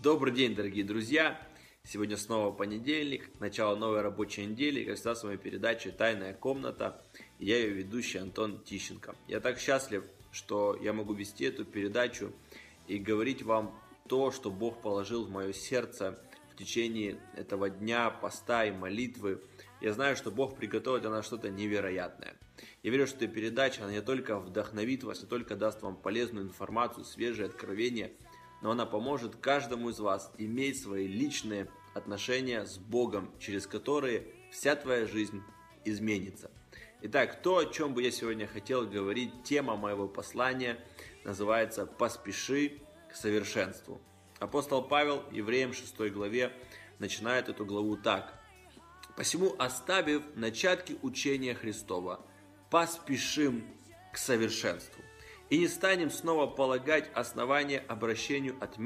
Добрый день, дорогие друзья! Сегодня снова понедельник, начало новой рабочей недели, как всегда с вами передача «Тайная комната». Я ее ведущий Антон Тищенко. Я так счастлив, что я могу вести эту передачу и говорить вам то, что Бог положил в мое сердце в течение этого дня, поста и молитвы. Я знаю, что Бог приготовит для нас что-то невероятное. Я верю, что эта передача, она не только вдохновит вас, не только даст вам полезную информацию, свежие откровения – но она поможет каждому из вас иметь свои личные отношения с Богом, через которые вся твоя жизнь изменится. Итак, то, о чем бы я сегодня хотел говорить, тема моего послания называется «Поспеши к совершенству». Апостол Павел, евреям 6 главе, начинает эту главу так. «Посему, оставив начатки учения Христова, поспешим к совершенству» и не станем снова полагать основания обращению от